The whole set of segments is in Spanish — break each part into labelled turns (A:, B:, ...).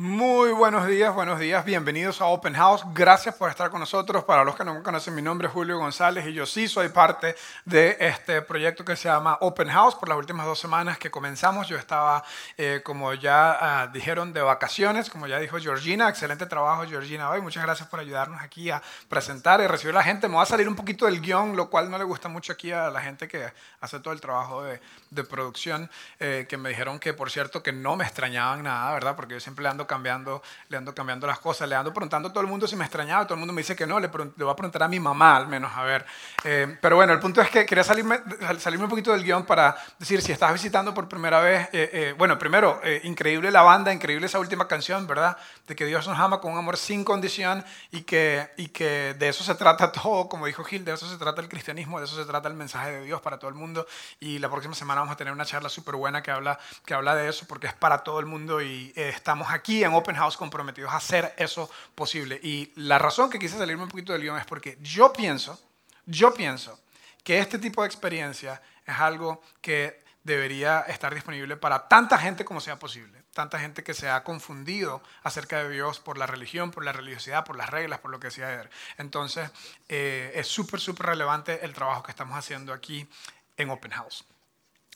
A: Muy buenos días, buenos días, bienvenidos a Open House. Gracias por estar con nosotros. Para los que no me conocen, mi nombre es Julio González y yo sí soy parte de este proyecto que se llama Open House. Por las últimas dos semanas que comenzamos, yo estaba, eh, como ya ah, dijeron, de vacaciones, como ya dijo Georgina. Excelente trabajo, Georgina, hoy. Muchas gracias por ayudarnos aquí a presentar y recibir a la gente. Me va a salir un poquito del guion, lo cual no le gusta mucho aquí a la gente que hace todo el trabajo de, producción, eh, que me dijeron que, por cierto, que no me extrañaban nada, ¿verdad? Porque yo siempre ando cambiando, le ando cambiando las cosas, le ando preguntando a todo el mundo si me extrañaba, todo el mundo me dice que no, le, le voy a preguntar a mi mamá al menos, a ver. Eh, pero bueno, el punto es que quería salirme, salirme un poquito del guion para decir, si estás visitando por primera vez, eh, bueno, primero, increíble la banda, increíble esa última canción, ¿verdad? De que Dios nos ama con un amor sin condición y que, y que de eso se trata todo, como dijo Gil, de eso se trata el cristianismo, de eso se trata el mensaje de Dios para todo el mundo. Y la próxima semana vamos a tener una charla súper buena que habla, que habla de eso, porque es para todo el mundo y eh, estamos aquí en Open House comprometidos a hacer eso posible. Y la razón que quise salirme un poquito del guion es porque yo pienso, yo pienso que este tipo de experiencia es algo que debería estar disponible para tanta gente como sea posible. Tanta gente que se ha confundido acerca de Dios por la religión, por la religiosidad, por las reglas, por lo que decía. Entonces, eh, es súper, súper relevante el trabajo que estamos haciendo aquí en Open House.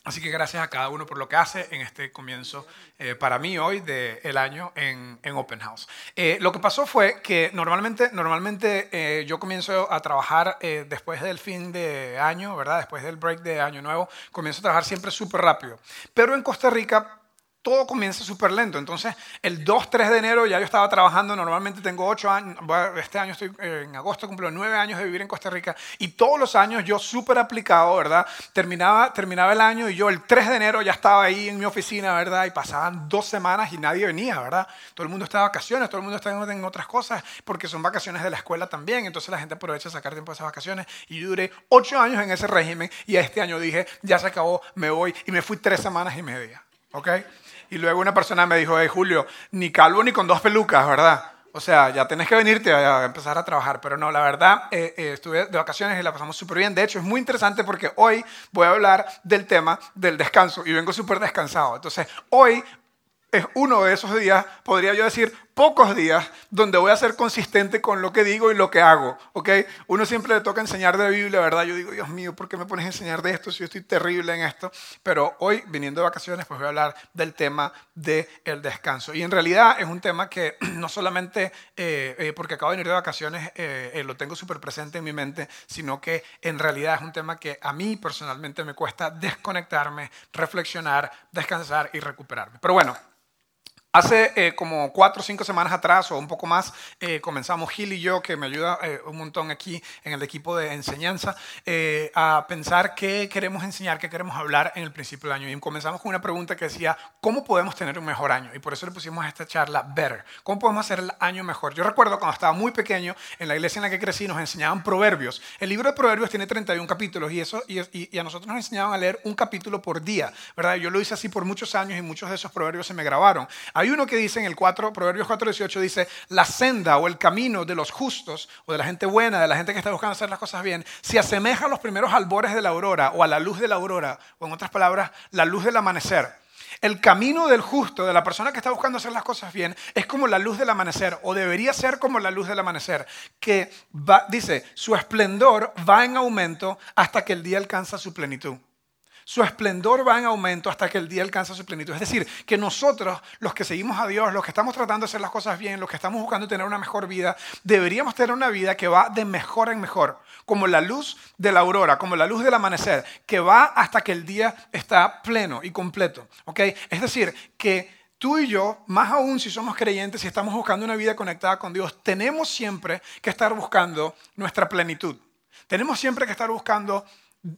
A: Así que gracias a cada uno por lo que hace en este comienzo eh, para mí hoy del año en, Open House. Eh, lo que pasó fue que normalmente, normalmente eh, yo comienzo a trabajar después del fin de año, ¿verdad? Después del break de año nuevo, comienzo a trabajar siempre súper rápido. Pero en Costa Rica todo comienza súper lento. Entonces, el 2, 3 de enero ya yo estaba trabajando, normalmente tengo 8 años, este año estoy, eh, en agosto cumplo 9 años de vivir en Costa Rica y todos los años yo súper aplicado, ¿verdad? Terminaba, terminaba el año y yo el 3 de enero ya estaba ahí en mi oficina, ¿verdad? Y pasaban dos semanas y nadie venía, ¿verdad? Todo el mundo está de vacaciones, todo el mundo está en otras cosas porque son vacaciones de la escuela también, entonces la gente aprovecha sacar tiempo de esas vacaciones y yo duré 8 años en ese régimen y este año dije, ya se acabó, me voy y me fui 3 semanas y media, ¿ok? Y luego una persona me dijo, hey Julio, ni calvo ni con dos pelucas, ¿verdad? O sea, ya tenés que venirte a empezar a trabajar. Pero no, la verdad, eh, eh, estuve de vacaciones y la pasamos súper bien. De hecho, es muy interesante porque hoy voy a hablar del tema del descanso y vengo súper descansado. Entonces, hoy es uno de esos días, podría yo decir, pocos días donde voy a ser consistente con lo que digo y lo que hago, ¿ok? Uno siempre le toca enseñar de Biblia, ¿verdad? Yo digo, Dios mío, ¿por qué me pones a enseñar de esto si yo estoy terrible en esto? Pero hoy, viniendo de vacaciones, pues voy a hablar del tema del descanso. Y en realidad es un tema que no solamente eh, eh, porque acabo de venir de vacaciones eh, lo tengo súper presente en mi mente, sino que en realidad es un tema que a mí personalmente me cuesta desconectarme, reflexionar, descansar y recuperarme. Pero bueno, Hace eh, como cuatro o cinco semanas atrás o un poco más eh, comenzamos Gil y yo, que me ayuda eh, un montón aquí en el equipo de enseñanza, a pensar qué queremos enseñar, qué queremos hablar en el principio del año. Y comenzamos con una pregunta que decía, ¿cómo podemos tener un mejor año? Y por eso le pusimos a esta charla Better. ¿Cómo podemos hacer el año mejor? Yo recuerdo cuando estaba muy pequeño, en la iglesia en la que crecí, nos enseñaban proverbios. El libro de proverbios tiene 31 capítulos y, eso, y, a nosotros nos enseñaban a leer un capítulo por día. ¿verdad? Yo lo hice así por muchos años y muchos de esos proverbios se me grabaron. Uno que dice en el 4, Proverbios 4.18, dice, la senda o el camino de los justos o de la gente buena, de la gente que está buscando hacer las cosas bien, se asemeja a los primeros albores de la aurora o a la luz de la aurora, o en otras palabras, la luz del amanecer. El camino del justo, de la persona que está buscando hacer las cosas bien, es como la luz del amanecer, o debería ser como la luz del amanecer, que dice, su esplendor va en aumento hasta que el día alcanza su plenitud su esplendor va en aumento hasta que el día alcanza su plenitud. Es decir, que nosotros, los que seguimos a Dios, los que estamos tratando de hacer las cosas bien, los que estamos buscando tener una mejor vida, deberíamos tener una vida que va de mejor en mejor, como la luz de la aurora, como la luz del amanecer, que va hasta que el día está pleno y completo. Es decir, que tú y yo, más aún si somos creyentes, si estamos buscando una vida conectada con Dios, tenemos siempre que estar buscando nuestra plenitud. Tenemos siempre que estar buscando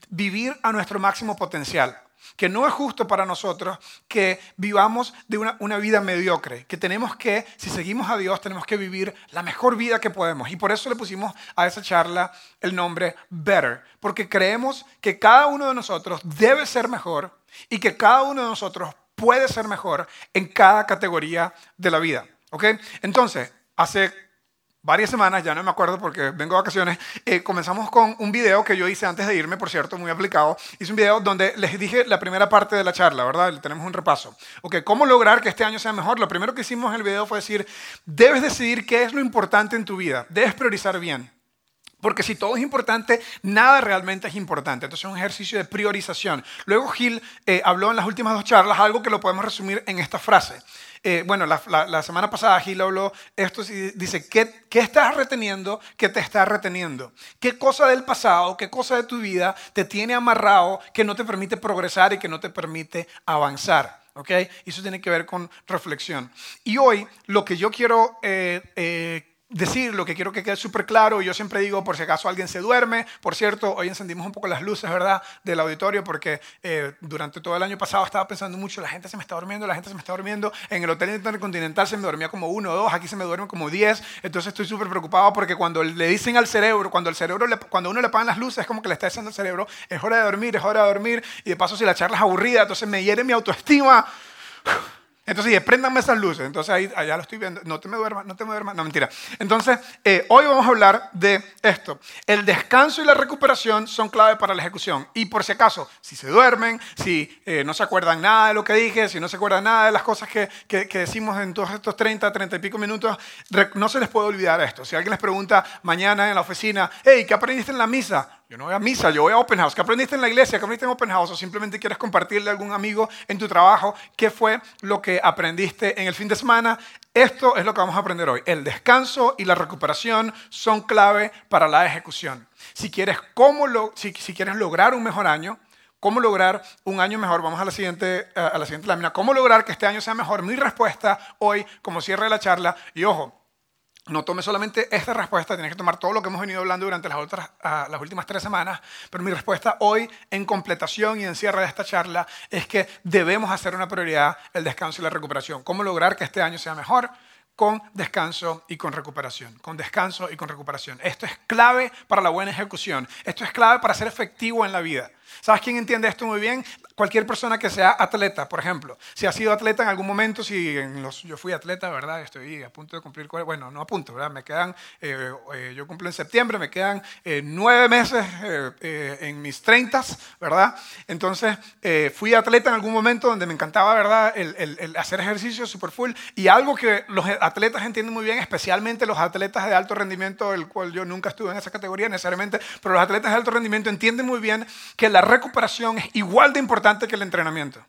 A: vivir a nuestro máximo potencial. Que no es justo para nosotros que vivamos de una, vida mediocre, que tenemos que, si seguimos a Dios, tenemos que vivir la mejor vida que podemos. Y por eso le pusimos a esa charla el nombre Better, porque creemos que cada uno de nosotros debe ser mejor y que cada uno de nosotros puede ser mejor en cada categoría de la vida. ¿Ok? Entonces, hace varias semanas, ya no me acuerdo porque vengo de vacaciones, eh, comenzamos con un video que yo hice antes de irme, por cierto, muy aplicado. Hice un video donde les dije la primera parte de la charla, ¿verdad? Tenemos un repaso. Ok, ¿cómo lograr que este año sea mejor? Lo primero que hicimos en el video fue decir, debes decidir qué es lo importante en tu vida, debes priorizar bien. Porque si todo es importante, nada realmente es importante. Entonces es un ejercicio de priorización. Luego Gil eh, habló en las últimas dos charlas algo que lo podemos resumir en esta frase. Eh, bueno, la, semana pasada Gil habló esto y dice, ¿qué, ¿qué estás reteniendo que te está reteniendo? ¿Qué cosa del pasado, qué cosa de tu vida te tiene amarrado que no te permite progresar y que no te permite avanzar? ¿ok? Eso tiene que ver con reflexión. Y hoy lo que yo quiero eh, eh, decir lo que quiero que quede súper claro. Yo siempre digo, por si acaso alguien se duerme. Por cierto, hoy encendimos un poco las luces, ¿verdad?, del auditorio, porque eh, durante todo el año pasado estaba pensando mucho, la gente se me está durmiendo, la gente se me está durmiendo. En el Hotel Intercontinental se me dormía como uno o dos, aquí se me duermen como diez. Entonces estoy súper preocupado porque cuando le dicen al cerebro, cuando, el cerebro cuando uno le apagan las luces, es como que le está diciendo al cerebro, es hora de dormir, es hora de dormir. Y de paso, si la charla es aburrida, entonces me hiere mi autoestima. Entonces dije, préndanme esas luces. Entonces ahí allá lo estoy viendo. No te me duermas, no te me duermas. No, mentira. Entonces, eh, hoy vamos a hablar de esto. El descanso y la recuperación son clave para la ejecución. Y por si acaso, si se duermen, si eh, no se acuerdan nada de lo que dije, si no se acuerdan nada de las cosas que, que, que, decimos en todos estos 30, 30 y pico minutos, no se les puede olvidar esto. Si alguien les pregunta mañana en la oficina, hey, ¿qué aprendiste en la misa? Yo no voy a misa, yo voy a Open House. ¿Qué aprendiste en la iglesia? ¿Qué aprendiste en Open House? O simplemente quieres compartirle a algún amigo en tu trabajo qué fue lo que aprendiste en el fin de semana. Esto es lo que vamos a aprender hoy. El descanso y la recuperación son clave para la ejecución. Si quieres, cómo lo, si, quieres lograr un mejor año, ¿Cómo lograr un año mejor? Vamos a la, siguiente, a la siguiente lámina. ¿Cómo lograr que este año sea mejor? Mi respuesta hoy, como cierre la charla, y ojo, no tome solamente esta respuesta, tienes que tomar todo lo que hemos venido hablando durante las, otras, ah, las últimas tres semanas, pero mi respuesta hoy, en completación y en cierre de esta charla, es que debemos hacer una prioridad el descanso y la recuperación. ¿Cómo lograr que este año sea mejor? Con descanso y con recuperación. Con descanso y con recuperación. Esto es clave para la buena ejecución. Esto es clave para ser efectivo en la vida. ¿Sabes quién entiende esto muy bien? Cualquier persona que sea atleta, por ejemplo. Si ha sido atleta en algún momento, si en los, yo fui atleta, ¿verdad? Estoy a punto de cumplir, bueno, no a punto, ¿verdad? Me quedan, eh, eh, yo cumplo en septiembre, me quedan eh, nueve meses en mis treintas, ¿verdad? Entonces, fui atleta en algún momento donde me encantaba, ¿verdad? El, el hacer ejercicio super full. Y algo que los atletas entienden muy bien, especialmente los atletas de alto rendimiento, el cual yo nunca estuve en esa categoría necesariamente, pero los atletas de alto rendimiento entienden muy bien que la recuperación es igual de importante que el entrenamiento.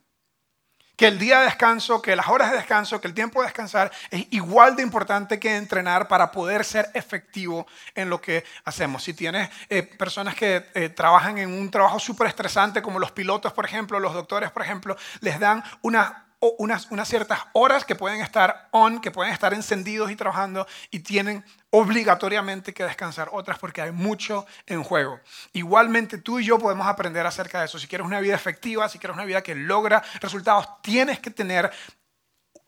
A: Que el día de descanso, que las horas de descanso, que el tiempo de descansar es igual de importante que entrenar para poder ser efectivo en lo que hacemos. Si tienes eh, personas que eh, trabajan en un trabajo súper estresante, como los pilotos, por ejemplo, los doctores, por ejemplo, les dan una unas, unas, ciertas horas que pueden estar on, que pueden estar encendidos y trabajando y tienen obligatoriamente que descansar otras porque hay mucho en juego. Igualmente tú y yo podemos aprender acerca de eso. Si quieres una vida efectiva, si quieres una vida que logra resultados, tienes que tener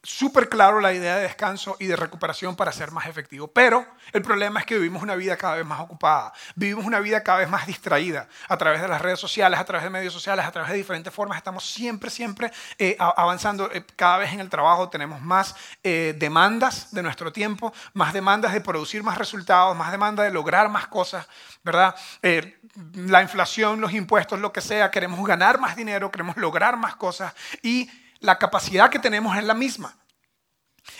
A: súper claro la idea de descanso y de recuperación para ser más efectivo. Pero el problema es que vivimos una vida cada vez más ocupada, vivimos una vida cada vez más distraída a través de las redes sociales, a través de medios sociales, a través de diferentes formas. Estamos siempre, siempre eh, avanzando. Eh, cada vez en el trabajo tenemos más eh, demandas de nuestro tiempo, más demandas de producir más resultados, más demanda de lograr más cosas, ¿verdad? la inflación, los impuestos, lo que sea, queremos ganar más dinero, queremos lograr más cosas y la capacidad que tenemos es la misma.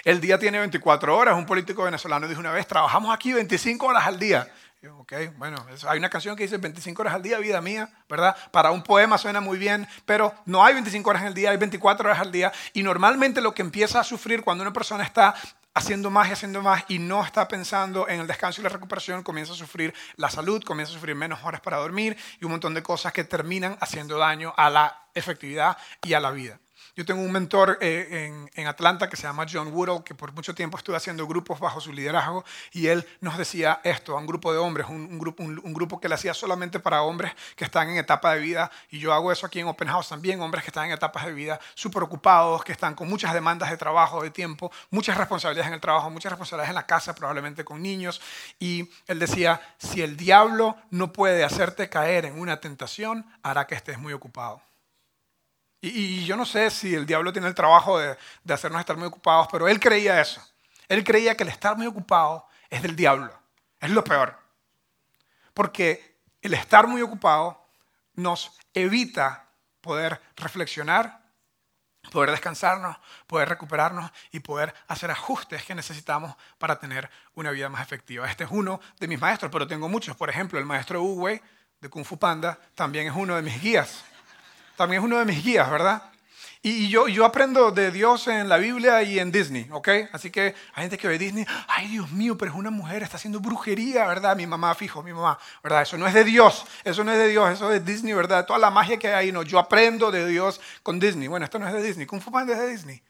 A: El día tiene 24 horas. Un político venezolano dijo una vez, trabajamos aquí 25 horas al día. ok, bueno, hay una canción que dice 25 horas al día, vida mía, ¿verdad? Para un poema suena muy bien, pero no hay 25 horas al día, hay 24 horas al día. Y normalmente lo que empieza a sufrir cuando una persona está haciendo más y haciendo más y no está pensando en el descanso y la recuperación, comienza a sufrir la salud, comienza a sufrir menos horas para dormir y un montón de cosas que terminan haciendo daño a la efectividad y a la vida. Yo tengo un mentor eh, en, Atlanta que se llama John Woodall, que por mucho tiempo estuve haciendo grupos bajo su liderazgo y él nos decía esto a un grupo de hombres, un, grupo, un, grupo que le hacía solamente para hombres que están en etapa de vida, y yo hago eso aquí en Open House también, hombres que están en etapas de vida súper ocupados, que están con muchas demandas de trabajo, de tiempo, muchas responsabilidades en el trabajo, muchas responsabilidades en la casa, probablemente con niños, y él decía, si el diablo no puede hacerte caer en una tentación, hará que estés muy ocupado. Y, yo no sé si el diablo tiene el trabajo de, hacernos estar muy ocupados, pero él creía eso. Él creía que el estar muy ocupado es del diablo. Es lo peor. Porque el estar muy ocupado nos evita poder reflexionar, poder descansarnos, poder recuperarnos y poder hacer ajustes que necesitamos para tener una vida más efectiva. Este es uno de mis maestros, pero tengo muchos. Por ejemplo, el maestro Uwe de Kung Fu Panda también es uno de mis guías. También es uno de mis guías, ¿verdad? Y yo, yo aprendo de Dios en la Biblia y en Disney, ¿ok? Así que hay gente que ve Disney, ay Dios mío, pero es una mujer, está haciendo brujería, ¿verdad? Mi mamá, fijo, mi mamá, ¿verdad? Eso no es de Dios, eso no es de Dios, eso es Disney, ¿verdad? Toda la magia que hay ahí, no, yo aprendo de Dios con Disney. Bueno, esto no es de Disney, Kung Fu Panda es de Disney.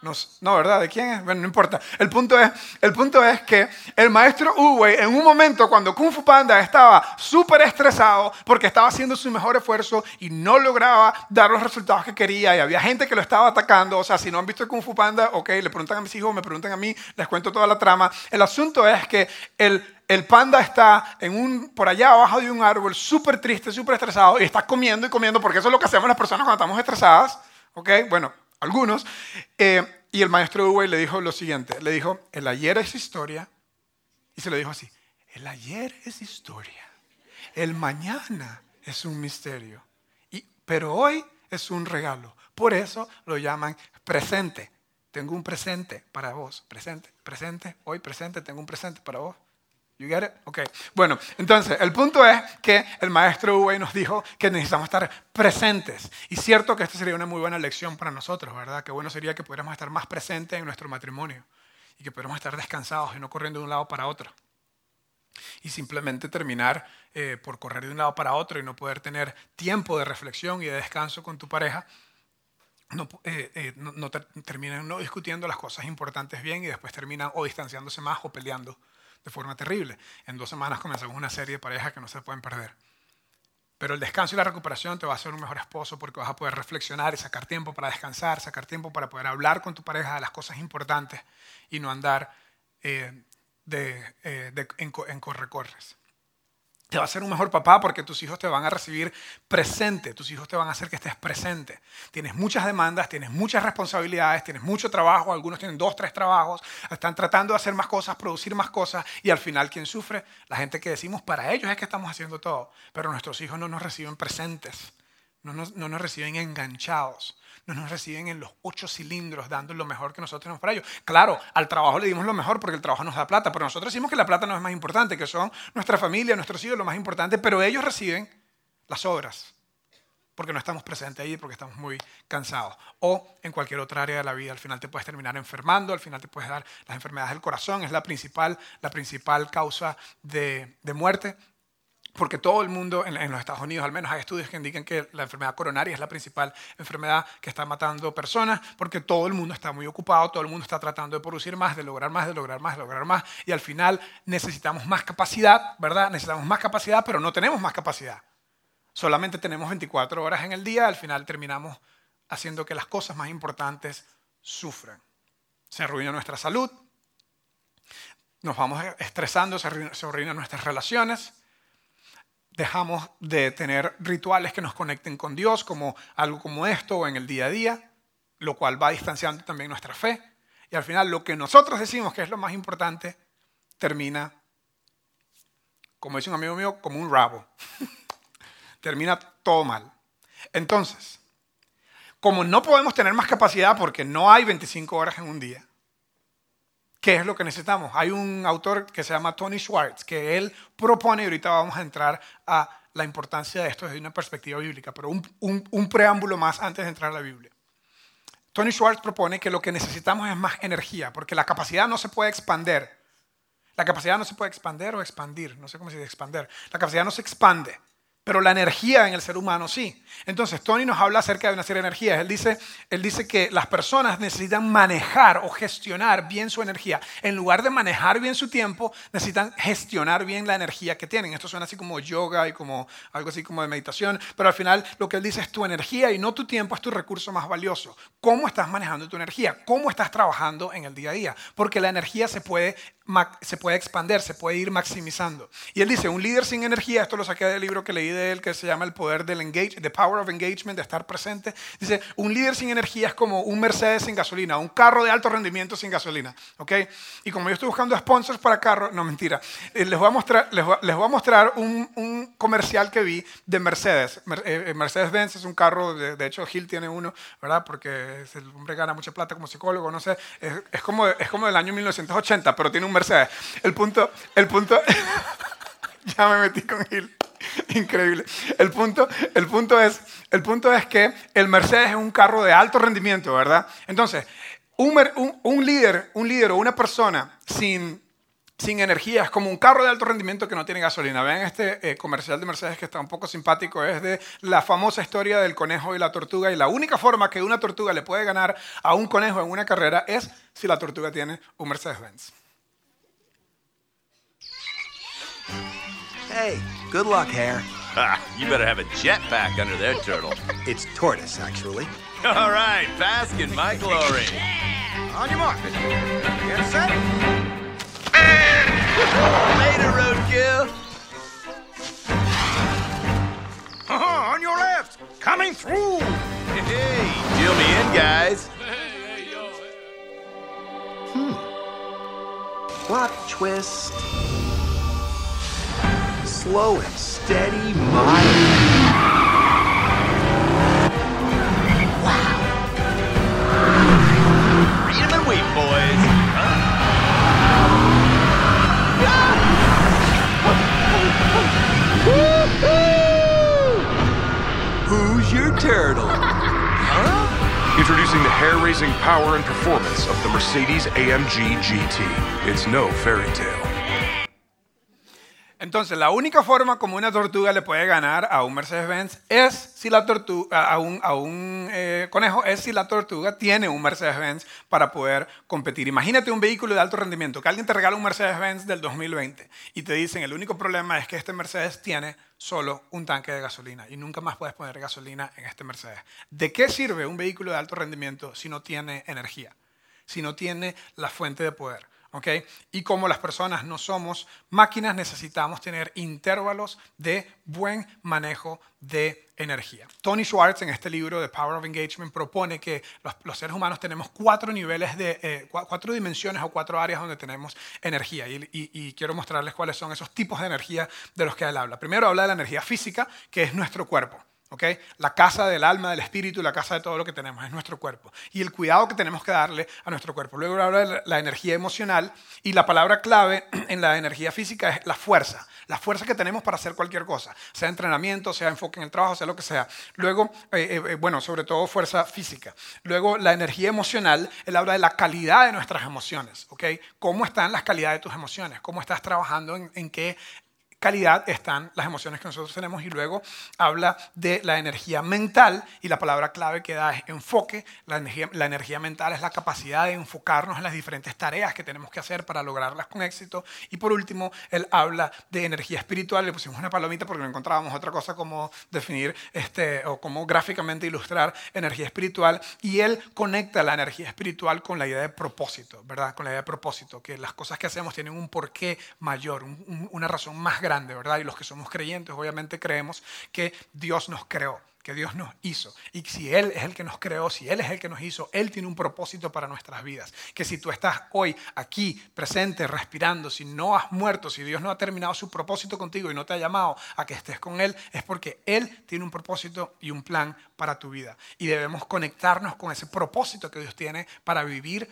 A: No, ¿verdad? ¿De quién es? Bueno, no importa. El punto es, el punto es que el maestro Uwe, en un momento cuando Kung Fu Panda estaba súper estresado porque estaba haciendo su mejor esfuerzo y no lograba dar los resultados que quería y había gente que lo estaba atacando. O sea, si no han visto Kung Fu Panda, ok, le preguntan a mis hijos, me preguntan a mí, les cuento toda la trama. El asunto es que el, el panda está en un, por allá abajo de un árbol, súper triste, súper estresado y está comiendo y comiendo porque eso es lo que hacemos las personas cuando estamos estresadas. Ok, bueno, algunos. Eh, y el maestro Uwe le dijo lo siguiente, le dijo, el ayer es historia, y se lo dijo así, el ayer es historia, el mañana es un misterio, y, pero hoy es un regalo. Por eso lo llaman presente. Tengo un presente para vos, presente, presente, hoy presente, tengo un presente para vos. You get it? Ok. Bueno, entonces, el punto es que el maestro Uwe nos dijo que necesitamos estar presentes. Y cierto que esta sería una muy buena lección para nosotros, ¿verdad? Que bueno sería que pudiéramos estar más presentes en nuestro matrimonio y que pudiéramos estar descansados y no corriendo de un lado para otro. Y simplemente terminar eh, por correr de un lado para otro y no poder tener tiempo de reflexión y de descanso con tu pareja, no, eh, eh, terminan no discutiendo las cosas importantes bien y después terminan o distanciándose más o peleando de forma terrible. En dos semanas comenzamos una serie de parejas que no se pueden perder. Pero el descanso y la recuperación te va a hacer un mejor esposo porque vas a poder reflexionar y sacar tiempo para descansar, sacar tiempo para poder hablar con tu pareja de las cosas importantes y no andar eh, de, eh, en, en corre-corres. Te va a ser un mejor papá porque tus hijos te van a recibir presente, tus hijos te van a hacer que estés presente. Tienes muchas demandas, tienes muchas responsabilidades, tienes mucho trabajo, algunos tienen dos, tres trabajos, están tratando de hacer más cosas, producir más cosas y al final ¿quién sufre? La gente que decimos, para ellos es que estamos haciendo todo, pero nuestros hijos no nos reciben presentes, no nos, no nos reciben enganchados no nos reciben en los ocho cilindros dando lo mejor que nosotros tenemos para ellos. Claro, al trabajo le dimos lo mejor porque el trabajo nos da plata, pero nosotros decimos que la plata no es más importante, que son nuestra familia, nuestros hijos lo más importante, pero ellos reciben las obras porque no estamos presentes ahí, porque estamos muy cansados. O en cualquier otra área de la vida, al final te puedes terminar enfermando, al final te puedes dar las enfermedades del corazón, es la principal, la principal causa de muerte porque todo el mundo, en, los Estados Unidos al menos, hay estudios que indican que la enfermedad coronaria es la principal enfermedad que está matando personas, porque todo el mundo está muy ocupado, todo el mundo está tratando de producir más, de lograr más, de lograr más, de lograr más, y al final necesitamos más capacidad, ¿verdad? Necesitamos más capacidad, pero no tenemos más capacidad. Solamente tenemos 24 horas en el día, al final terminamos haciendo que las cosas más importantes sufran. Se arruina nuestra salud, nos vamos estresando, se arruinan nuestras relaciones, dejamos de tener rituales que nos conecten con Dios, como algo como esto o en el día a día, lo cual va distanciando también nuestra fe. Y al final lo que nosotros decimos que es lo más importante termina, como dice un amigo mío, como un rabo. termina todo mal. Entonces, como no podemos tener más capacidad porque no hay 25 horas en un día, ¿Qué es lo que necesitamos? Hay un autor que se llama Tony Schwartz, que él propone, y ahorita vamos a entrar a la importancia de esto desde una perspectiva bíblica, pero un, preámbulo más antes de entrar a la Biblia. Tony Schwartz propone que lo que necesitamos es más energía, porque la capacidad no se puede expander. La capacidad no se puede expander o expandir, no sé cómo se dice expander. La capacidad no se expande pero la energía en el ser humano sí. Entonces, Tony nos habla acerca de una serie de energías. Él dice, él dice que las personas necesitan manejar o gestionar bien su energía. En lugar de manejar bien su tiempo, necesitan gestionar bien la energía que tienen. Esto suena así como yoga y como algo así como de meditación, pero al final lo que él dice es tu energía y no tu tiempo es tu recurso más valioso. ¿Cómo estás manejando tu energía? ¿Cómo estás trabajando en el día a día? Porque la energía se puede se puede expandir, se puede ir maximizando. Y él dice, un líder sin energía, esto lo saqué del libro que leí él que se llama el poder del engage, the power of engagement, de estar presente. Dice, un líder sin energía es como un Mercedes sin gasolina, un carro de alto rendimiento sin gasolina. ¿ok? Y como yo estoy buscando sponsors para carros, no mentira, eh, les voy a mostrar, les voy a, mostrar un, un, comercial que vi de Mercedes. Eh, Mercedes-Benz es un carro, de, de, hecho Gil tiene uno, ¿verdad? Porque el hombre gana mucha plata como psicólogo, no sé, es, es, como, es como del año 1980, pero tiene un Mercedes. El punto, el punto, ya me metí con Gil. Increíble. El punto, el, punto es, el punto es que el Mercedes es un carro de alto rendimiento, ¿verdad? Entonces, un, un, líder, un líder o una persona sin, sin energía es como un carro de alto rendimiento que no tiene gasolina. Vean este eh, comercial de Mercedes que está un poco simpático. Es de la famosa historia del conejo y la tortuga. Y la única forma que una tortuga le puede ganar a un conejo en una carrera es si la tortuga tiene un Mercedes-Benz.
B: Hey, good luck, Hare.
C: You better have a jetpack under there, Turtle.
B: It's tortoise, actually.
C: All right, bask in my glory.
B: On your mark. Get set.
C: Later, roadkill.
B: Uh-huh, on your left. Coming through.
C: Hey, deal me in, guys.
B: Hmm. Plot twist slow and steady mind.
C: Wow. Read and wait, boys.
B: Who's your turtle?
D: Huh? Introducing the hair-raising power and performance of the Mercedes AMG GT. It's no fairy tale.
A: Entonces, la única forma como una tortuga le puede ganar a un Mercedes-Benz es si la tortuga, a un, a un eh, conejo, es si la tortuga tiene un Mercedes-Benz para poder competir. Imagínate un vehículo de alto rendimiento, que alguien te regala un Mercedes-Benz del 2020 y te dicen, el único problema es que este Mercedes tiene solo un tanque de gasolina y nunca más puedes poner gasolina en este Mercedes. ¿De qué sirve un vehículo de alto rendimiento si no tiene energía? Si no tiene la fuente de poder. Y como las personas no somos máquinas, necesitamos tener intervalos de buen manejo de energía. Tony Schwartz en este libro de Power of Engagement propone que los, seres humanos tenemos cuatro niveles de, eh, cuatro dimensiones o cuatro áreas donde tenemos energía y, y, quiero mostrarles cuáles son esos tipos de energía de los que él habla. Primero habla de la energía física, que es nuestro cuerpo. La casa del alma, del espíritu, la casa de todo lo que tenemos es nuestro cuerpo. Y el cuidado que tenemos que darle a nuestro cuerpo. Luego habla de la energía emocional y la palabra clave en la energía física es la fuerza. La fuerza que tenemos para hacer cualquier cosa, sea entrenamiento, sea enfoque en el trabajo, sea lo que sea. Luego, eh, eh, bueno, sobre todo fuerza física. Luego, la energía emocional, él habla de la calidad de nuestras emociones. ¿ok? ¿Cómo están las calidades de tus emociones? ¿Cómo estás trabajando en qué calidad están las emociones que nosotros tenemos y luego habla de la energía mental y la palabra clave que da es enfoque. La energía, la energía mental es la capacidad de enfocarnos en las diferentes tareas que tenemos que hacer para lograrlas con éxito. Y por último, él habla de energía espiritual. Le pusimos una palomita porque no encontrábamos otra cosa como definir este, o como gráficamente ilustrar energía espiritual. Y él conecta la energía espiritual con la idea de propósito, ¿verdad? Con la idea de propósito, que las cosas que hacemos tienen un porqué mayor, una razón más grande grande, ¿verdad? Y los que somos creyentes obviamente creemos que Dios nos creó, que Dios nos hizo. Y si Él es el que nos creó, si Él es el que nos hizo, Él tiene un propósito para nuestras vidas. Que si tú estás hoy aquí, presente, respirando, si no has muerto, si Dios no ha terminado su propósito contigo y no te ha llamado a que estés con Él, es porque Él tiene un propósito y un plan para tu vida. Y debemos conectarnos con ese propósito que Dios tiene para vivir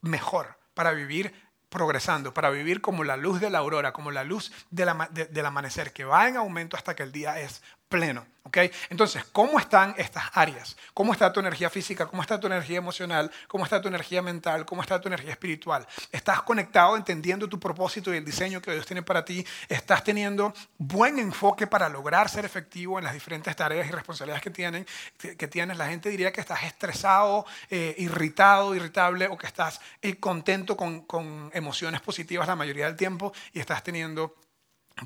A: mejor, para vivir progresando, para vivir como la luz de la aurora, como la luz del amanecer, que va en aumento hasta que el día es pleno. Entonces, ¿cómo están estas áreas? ¿Cómo está tu energía física? ¿Cómo está tu energía emocional? ¿Cómo está tu energía mental? ¿Cómo está tu energía espiritual? ¿Estás conectado entendiendo tu propósito y el diseño que Dios tiene para ti? ¿Estás teniendo buen enfoque para lograr ser efectivo en las diferentes tareas y responsabilidades que, tienen, que tienes? La gente diría que estás estresado, eh, irritado, irritable o que estás eh, contento con, con emociones positivas la mayoría del tiempo y estás teniendo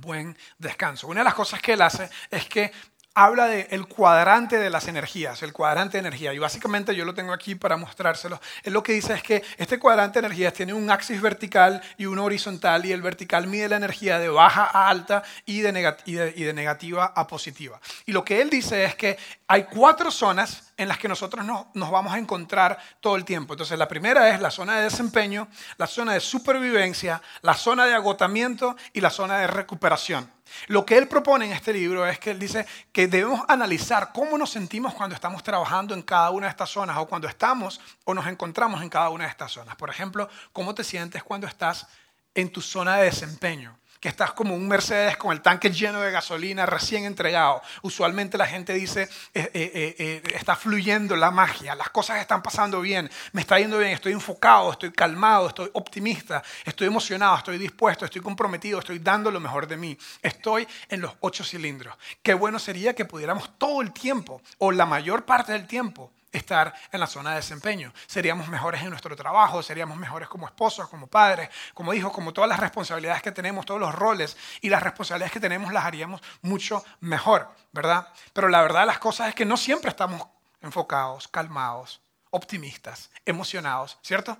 A: buen descanso. Una de las cosas que él hace es que habla del cuadrante de las energías, el cuadrante de energía. Y básicamente yo lo tengo aquí para mostrárselo. Él lo que dice es que este cuadrante de energías tiene un axis vertical y uno horizontal, y el vertical mide la energía de baja a alta y de, y de negativa a positiva. Y lo que él dice es que hay cuatro zonas en las que nosotros no, nos vamos a encontrar todo el tiempo. Entonces, la primera es la zona de desempeño, la zona de supervivencia, la zona de agotamiento y la zona de recuperación. Lo que él propone en este libro es que él dice que debemos analizar cómo nos sentimos cuando estamos trabajando en cada una de estas zonas o cuando estamos o nos encontramos en cada una de estas zonas. Por ejemplo, cómo te sientes cuando estás en tu zona de desempeño que estás como un Mercedes con el tanque lleno de gasolina recién entregado. Usualmente la gente dice, eh, eh, eh, está fluyendo la magia, las cosas están pasando bien, me está yendo bien, estoy enfocado, estoy calmado, estoy optimista, estoy emocionado, estoy dispuesto, estoy comprometido, estoy dando lo mejor de mí, estoy en los ocho cilindros. Qué bueno sería que pudiéramos todo el tiempo o la mayor parte del tiempo estar en la zona de desempeño. Seríamos mejores en nuestro trabajo, seríamos mejores como esposos, como padres, como hijos, como todas las responsabilidades que tenemos, todos los roles y las responsabilidades que tenemos las haríamos mucho mejor, ¿verdad? Pero la verdad de las cosas es que no siempre estamos enfocados, calmados, optimistas, emocionados, ¿cierto?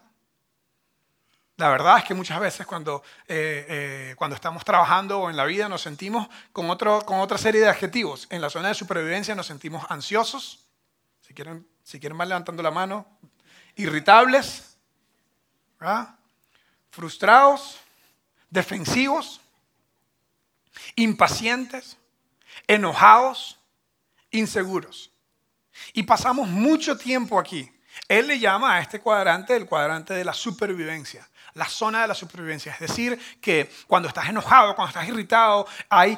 A: La verdad es que muchas veces cuando, eh, eh, cuando estamos trabajando o en la vida nos sentimos con, otro, con otra serie de adjetivos. En la zona de supervivencia nos sentimos ansiosos, si quieren si quieren más levantando la mano, irritables, frustrados, defensivos, impacientes, enojados, inseguros. Y pasamos mucho tiempo aquí. Él le llama a este cuadrante el cuadrante de la supervivencia, la zona de la supervivencia. Es decir, que cuando estás enojado, cuando estás irritado, hay,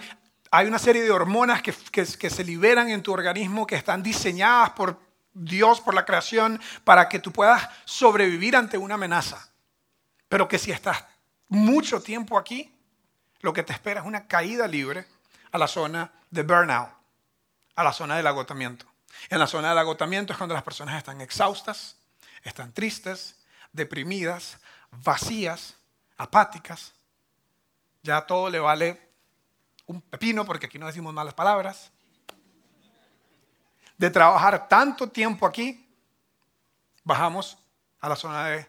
A: hay una serie de hormonas que, que se liberan en tu organismo que están diseñadas por Dios por la creación para que tú puedas sobrevivir ante una amenaza. Pero que si estás mucho tiempo aquí, lo que te espera es una caída libre a la zona de burnout, a la zona del agotamiento. En la zona del agotamiento es cuando las personas están exhaustas, están tristes, deprimidas, vacías, apáticas. Ya todo le vale un pepino, porque aquí no decimos malas palabras de trabajar tanto tiempo aquí, bajamos a la zona de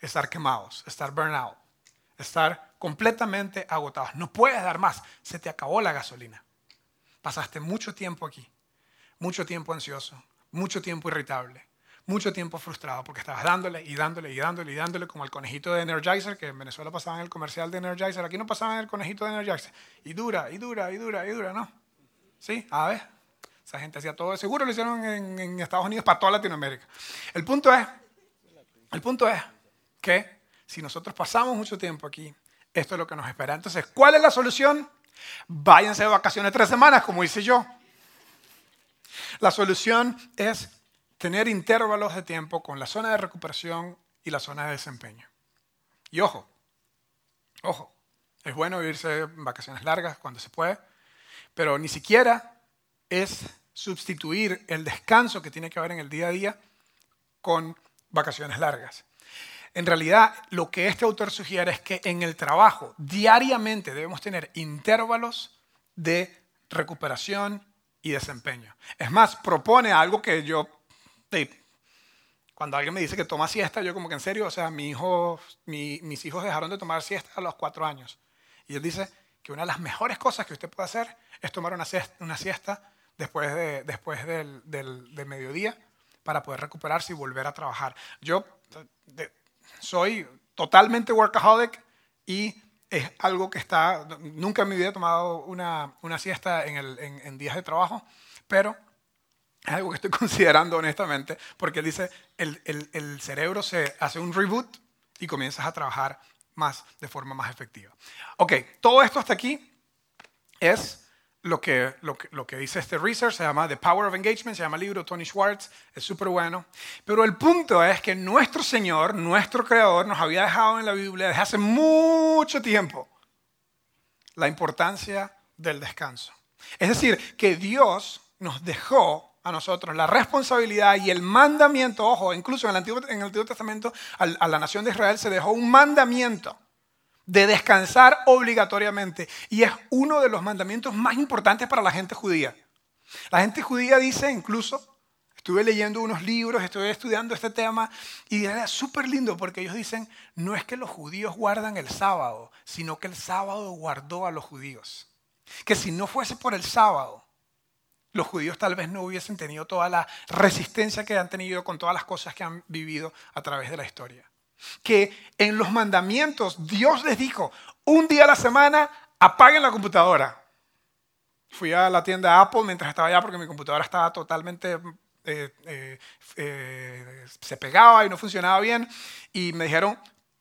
A: estar quemados, estar burnout, estar completamente agotados. No puedes dar más, se te acabó la gasolina. Pasaste mucho tiempo aquí, mucho tiempo ansioso, mucho tiempo irritable, mucho tiempo frustrado porque estabas dándole y dándole y dándole y dándole como el conejito de Energizer, que en Venezuela pasaba en el comercial de Energizer, aquí no pasaba en el conejito de Energizer. Y dura, y dura, y dura, y dura, ¿no? ¿Sí? A ver. Esa gente hacía todo. Seguro lo hicieron en, Estados Unidos para toda Latinoamérica. El punto es, el punto es que si nosotros pasamos mucho tiempo aquí, esto es lo que nos espera. Entonces, ¿cuál es la solución? Váyanse de vacaciones tres semanas, como hice yo. La solución es tener intervalos de tiempo con la zona de recuperación y la zona de desempeño. Y ojo, ojo, es bueno irse vacaciones largas cuando se puede, pero ni siquiera es sustituir el descanso que tiene que haber en el día a día con vacaciones largas. En realidad, lo que este autor sugiere es que en el trabajo diariamente debemos tener intervalos de recuperación y desempeño. Es más, propone algo que yo, cuando alguien me dice que toma siesta, yo como que en serio, o sea, mi hijo, mis hijos dejaron de tomar siesta a los cuatro años. Y él dice que una de las mejores cosas que usted puede hacer es tomar una una siesta después, de, después del, del, mediodía para poder recuperarse y volver a trabajar. Yo soy totalmente workaholic y es algo que está, nunca en mi vida he tomado una, una siesta en, el, en, días de trabajo, pero es algo que estoy considerando honestamente, porque dice, el, el, el, cerebro se hace un reboot y comienzas a trabajar más de forma más efectiva. Ok, todo esto hasta aquí es lo que, lo, que, lo que dice este research, se llama The Power of Engagement, se llama el libro Tony Schwartz, es súper bueno. Pero el punto es que nuestro Señor, nuestro Creador, nos había dejado en la Biblia desde hace mucho tiempo la importancia del descanso. Es decir, que Dios nos dejó a nosotros la responsabilidad y el mandamiento, ojo, incluso en el Antiguo, en el Antiguo Testamento a la nación de Israel se dejó un mandamiento de descansar obligatoriamente. Y es uno de los mandamientos más importantes para la gente judía. La gente judía dice incluso, estuve leyendo unos libros, estuve estudiando este tema y era súper lindo porque ellos dicen, no es que los judíos guardan el sábado, sino que el sábado guardó a los judíos. Que si no fuese por el sábado, los judíos tal vez no hubiesen tenido toda la resistencia que han tenido con todas las cosas que han vivido a través de la historia. Que en los mandamientos Dios les dijo, un día a la semana apaguen la computadora. Fui a la tienda Apple mientras estaba allá porque mi computadora estaba totalmente... eh, eh, eh, se pegaba y no funcionaba bien. Y me dijeron,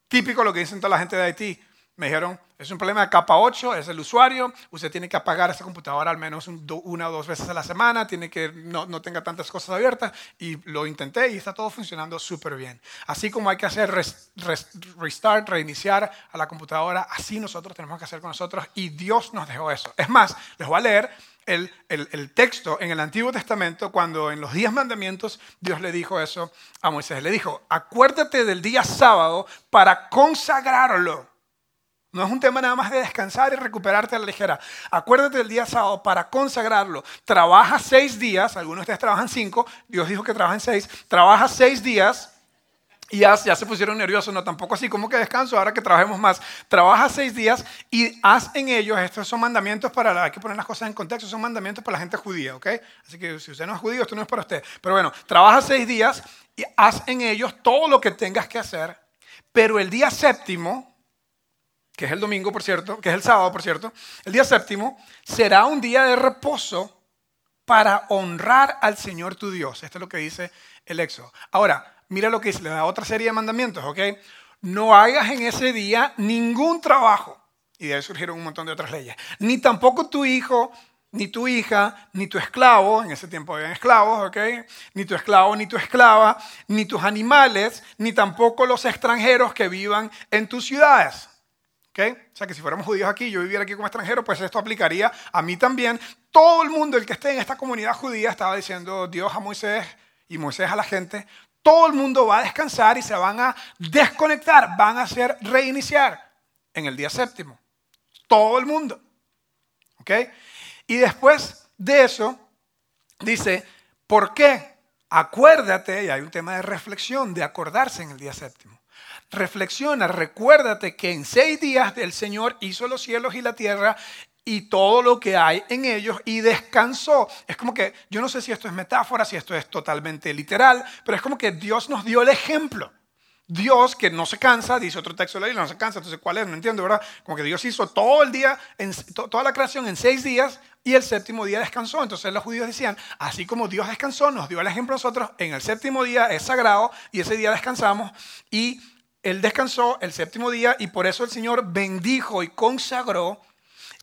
A: típico lo que dicen toda la gente de Haití, me dijeron, es un problema de capa 8, es el usuario, usted tiene que apagar esa computadora al menos un- do- una o dos veces a la semana, tiene que no, no tenga tantas cosas abiertas y lo intenté y está todo funcionando súper bien. Así como hay que hacer res- res- restart, reiniciar a la computadora, así nosotros tenemos que hacer con nosotros y Dios nos dejó eso. Es más, les voy a leer el, el- el texto en el Antiguo Testamento cuando en los diez mandamientos Dios le dijo eso a Moisés. Le dijo, acuérdate del día sábado para consagrarlo. No es un tema nada más de descansar y recuperarte a la ligera. Acuérdate del día sábado para consagrarlo. Trabaja seis días, algunos de ustedes trabajan cinco, Dios dijo que trabajan seis. Trabaja seis días y ya, ya se pusieron nerviosos, no tampoco así como que descanso, ahora que trabajemos más. Trabaja seis días y haz en ellos, estos son mandamientos para, hay que poner las cosas en contexto, son mandamientos para la gente judía, ¿ok? Así que si usted no es judío, esto no es para usted. Pero bueno, trabaja seis días y haz en ellos todo lo que tengas que hacer, pero el día séptimo, que es el domingo, por cierto, que es el sábado, por cierto, el día séptimo será un día de reposo para honrar al Señor tu Dios. Esto es lo que dice el Éxodo. Ahora, mira lo que dice, le da otra serie de mandamientos, ¿ok? No hagas en ese día ningún trabajo. Y de ahí surgieron un montón de otras leyes. Ni tampoco tu hijo, ni tu hija, ni tu esclavo, en ese tiempo habían esclavos, ¿ok? Ni tu esclavo, ni tu esclava, ni tus animales, ni tampoco los extranjeros que vivan en tus ciudades. O sea que si fuéramos judíos aquí, yo viviera aquí como extranjero, pues esto aplicaría a mí también. Todo el mundo, el que esté en esta comunidad judía, estaba diciendo Dios a Moisés y Moisés a la gente, todo el mundo va a descansar y se van a desconectar, van a hacer reiniciar en el día séptimo. Todo el mundo. ¿Ok? Y después de eso, dice, ¿por qué? Acuérdate, y hay un tema de reflexión, de acordarse en el día séptimo. Reflexiona, recuérdate que en seis días el Señor hizo los cielos y la tierra y todo lo que hay en ellos y descansó. Es como que, yo no sé si esto es metáfora, si esto es totalmente literal, pero es como que Dios nos dio el ejemplo. Dios que no se cansa, dice otro texto de la Biblia, no se cansa, entonces ¿cuál es? No entiendo, ¿verdad? Como que Dios hizo todo el día, toda la creación en seis días y el séptimo día descansó. Entonces los judíos decían, así como Dios descansó, nos dio el ejemplo a nosotros, en el séptimo día es sagrado y ese día descansamos y Él descansó el séptimo día y por eso el Señor bendijo y consagró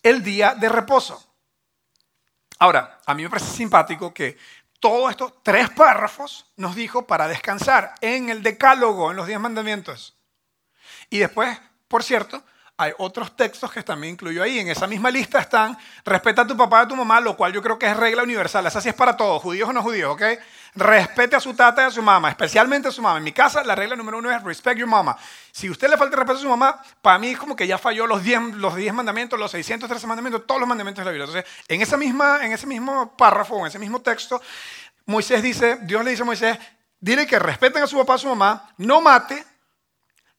A: el día de reposo. Ahora, a mí me parece simpático que todos estos tres párrafos nos dijo para descansar en el decálogo, en los diez mandamientos. Y después, por cierto, hay otros textos que también incluyo ahí. En esa misma lista están, respeta a tu papá y a tu mamá, lo cual yo creo que es regla universal. Esa sí es para todos, judíos o no judíos, ¿ok? Respete a su tata y a su mamá, especialmente a su mamá. En mi casa, la regla número uno es respect your mama. Si usted le falta respeto a su mamá, para mí es como que ya falló los 10 los 10 mandamientos, los 613 mandamientos, todos los mandamientos de la Biblia. Entonces, en, esa misma, en ese mismo párrafo, en ese mismo texto, Moisés dice, Dios le dice a Moisés, dile que respeten a su papá y a su mamá, no mate,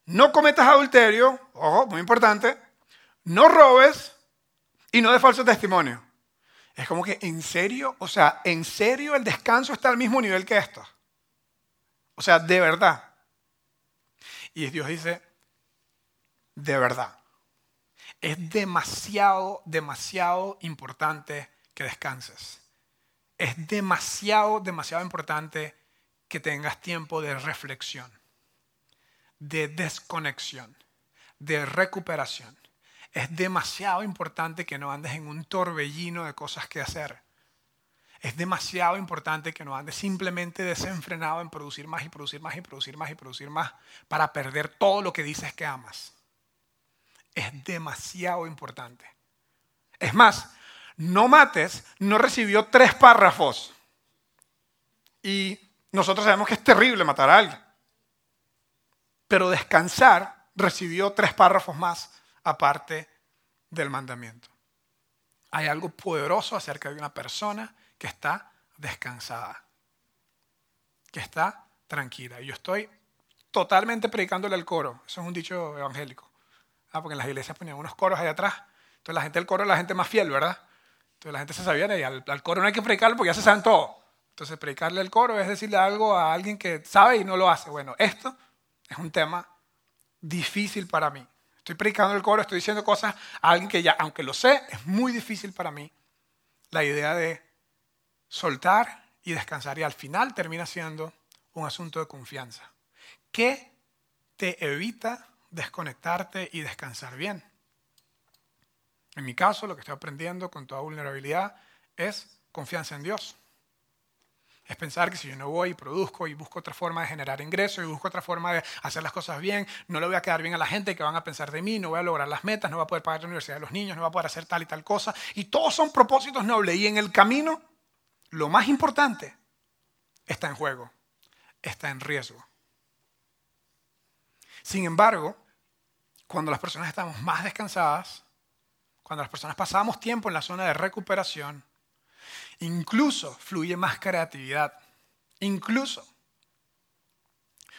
A: no cometas adulterio, ojo, muy importante, no robes y no de falso testimonio. Es como que en serio, o sea, en serio el descanso está al mismo nivel que esto. O sea, de verdad. Y Dios dice, de verdad. Es demasiado, demasiado importante que descanses. Es demasiado, demasiado importante que tengas tiempo de reflexión de desconexión, de recuperación. Es demasiado importante que no andes en un torbellino de cosas que hacer. Es demasiado importante que no andes simplemente desenfrenado en producir más y producir más y producir más y producir más para perder todo lo que dices que amas. Es demasiado importante. Es más, no mates no recibió tres párrafos. Y nosotros sabemos que es terrible matar a alguien. Pero descansar recibió tres párrafos más aparte del mandamiento. Hay algo poderoso acerca de una persona que está descansada, que está tranquila. Y yo estoy totalmente predicándole al coro. Eso es un dicho evangélico. Ah, porque en las iglesias ponían unos coros ahí atrás. Entonces la gente del coro es la gente más fiel, ¿verdad? Entonces la gente se sabía y al, al coro no hay que predicarle porque ya se saben todo. Entonces predicarle al coro es decirle algo a alguien que sabe y no lo hace. Bueno, esto es un tema difícil para mí. Estoy predicando el coro, estoy diciendo cosas a alguien que ya, aunque lo sé, es muy difícil para mí. La idea de soltar y descansar y al final termina siendo un asunto de confianza. ¿Qué te evita desconectarte y descansar bien? En mi caso, lo que estoy aprendiendo con toda vulnerabilidad es confianza en Dios. Es pensar que si yo no voy y produzco y busco otra forma de generar ingresos y busco otra forma de hacer las cosas bien, no le voy a quedar bien a la gente que van a pensar de mí, no voy a lograr las metas, no voy a poder pagar la universidad de los niños, no voy a poder hacer tal y tal cosa. Y todos son propósitos nobles. Y en el camino, lo más importante está en juego, está en riesgo. Sin embargo, cuando las personas estamos más descansadas, cuando las personas pasamos tiempo en la zona de recuperación, incluso fluye más creatividad, incluso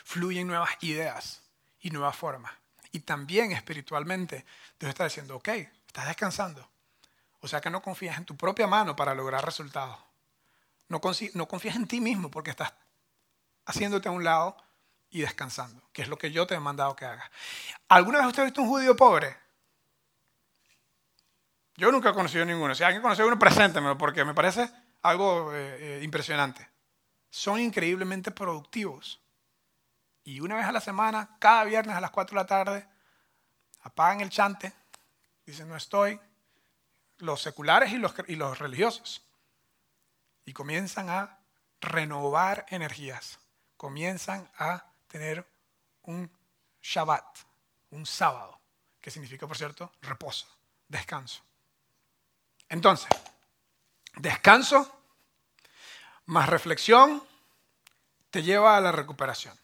A: fluyen nuevas ideas y nuevas formas. Y también espiritualmente, Dios está diciendo, ok, estás descansando. O sea que no confías en tu propia mano para lograr resultados. No, confías en ti mismo porque estás haciéndote a un lado y descansando, que es lo que yo te he mandado que hagas. ¿Alguna vez usted ha visto un judío pobre? Yo nunca he conocido ninguno. Si alguien conoce uno, preséntemelo, porque me parece algo eh, eh, impresionante. Son increíblemente productivos. Y una vez a la semana, cada viernes a las 4 de la tarde, apagan el chante, dicen no estoy, los seculares y los, y los religiosos. Y comienzan a renovar energías, comienzan a tener un Shabbat, un sábado, que significa, por cierto, reposo, descanso. Entonces, descanso más reflexión te lleva a la recuperación.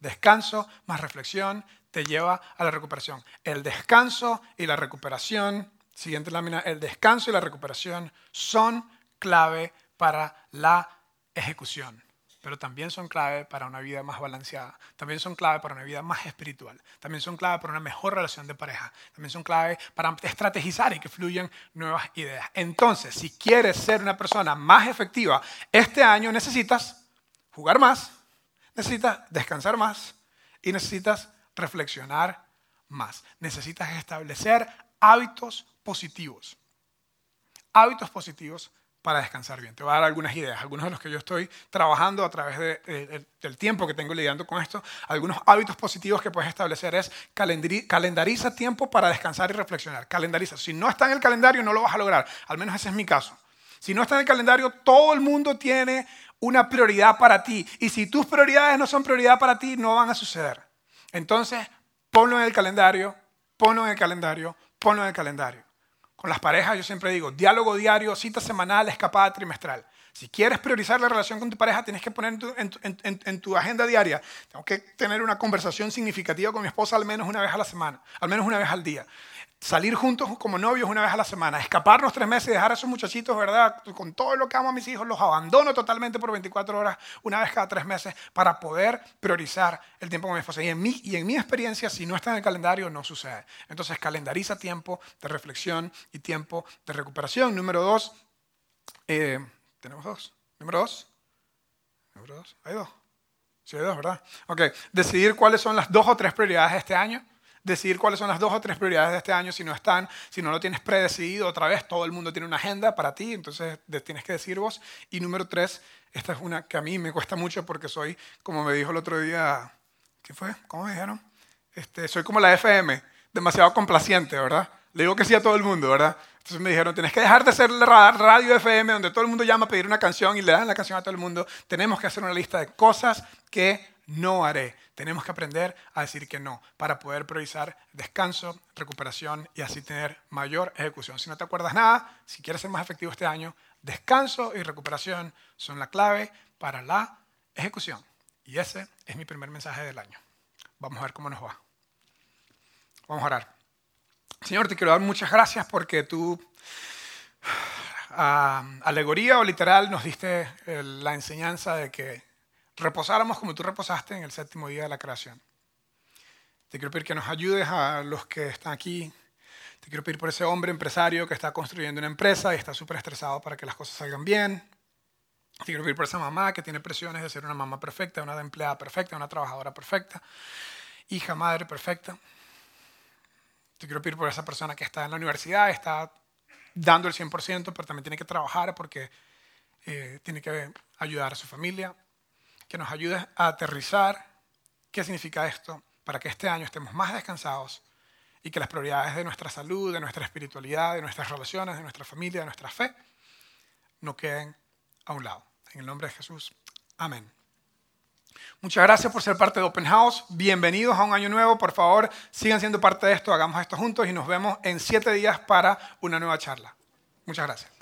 A: Descanso más reflexión te lleva a la recuperación. El descanso y la recuperación, siguiente lámina, el descanso y la recuperación son clave para la ejecución pero también son clave para una vida más balanceada, también son clave para una vida más espiritual, también son clave para una mejor relación de pareja, también son clave para estrategizar y que fluyan nuevas ideas. Entonces, si quieres ser una persona más efectiva, este año necesitas jugar más, necesitas descansar más y necesitas reflexionar más. Necesitas establecer hábitos positivos. Hábitos positivos para descansar bien. Te voy a dar algunas ideas, algunos de los que yo estoy trabajando a través del tiempo que tengo lidiando con esto. Algunos hábitos positivos que puedes establecer es calendariza tiempo para descansar y reflexionar. Calendariza. Si no está en el calendario, no lo vas a lograr. Al menos ese es mi caso. Si no está en el calendario, todo el mundo tiene una prioridad para ti. Y si tus prioridades no son prioridad para ti, no van a suceder. Entonces, ponlo en el calendario, ponlo en el calendario, ponlo en el calendario. Con las parejas yo siempre digo, diálogo diario, cita semanal, escapada trimestral. Si quieres priorizar la relación con tu pareja, tienes que poner en tu, agenda diaria. Tengo que tener una conversación significativa con mi esposa al menos una vez a la semana, al menos una vez al día salir juntos como novios una vez a la semana, escaparnos tres meses y dejar a esos muchachitos, ¿verdad? Con todo lo que amo a mis hijos, los abandono totalmente por 24 horas, una vez cada tres meses, para poder priorizar el tiempo con mi esposa. Y en mi, y en mi experiencia, si no está en el calendario, no sucede. Entonces, calendariza tiempo de reflexión y tiempo de recuperación. Número dos, eh, ¿tenemos dos? Número dos. Número dos, hay dos. Sí, hay dos, ¿verdad? Ok, decidir cuáles son las dos o tres prioridades de este año decidir cuáles son las dos o tres prioridades de este año si no están, si no lo tienes predecidido otra vez, todo el mundo tiene una agenda para ti, entonces tienes que decir vos. Y número tres, esta es una que a mí me cuesta mucho porque soy, como me dijo el otro día, ¿qué fue? ¿Cómo me dijeron? Este, soy como la FM, demasiado complaciente, ¿verdad? Le digo que sí a todo el mundo, ¿verdad? Entonces me dijeron, tienes que dejar de ser la radio FM donde todo el mundo llama a pedir una canción y le dan la canción a todo el mundo. Tenemos que hacer una lista de cosas que no haré. Tenemos que aprender a decir que no para poder priorizar descanso, recuperación y así tener mayor ejecución. Si no te acuerdas nada, si quieres ser más efectivo este año, descanso y recuperación son la clave para la ejecución. Y ese es mi primer mensaje del año. Vamos a ver cómo nos va. Vamos a orar. Señor, te quiero dar muchas gracias porque tú ah, alegoría o literal nos diste eh, la enseñanza de que reposáramos como tú reposaste en el séptimo día de la creación. Te quiero pedir que nos ayudes a los que están aquí. Te quiero pedir por ese hombre empresario que está construyendo una empresa y está súper estresado para que las cosas salgan bien. Te quiero pedir por esa mamá que tiene presiones de ser una mamá perfecta, una empleada perfecta, una trabajadora perfecta, hija, madre perfecta. Te quiero pedir por esa persona que está en la universidad, está dando el 100%, pero también tiene que trabajar porque eh, tiene que ayudar a su familia. Que nos ayudes a aterrizar qué significa esto para que este año estemos más descansados y que las prioridades de nuestra salud, de nuestra espiritualidad, de nuestras relaciones, de nuestra familia, de nuestra fe, no queden a un lado. En el nombre de Jesús. Amén. Muchas gracias por ser parte de Open House. Bienvenidos a un año nuevo. Por favor, sigan siendo parte de esto. Hagamos esto juntos y nos vemos en siete días para una nueva charla. Muchas gracias.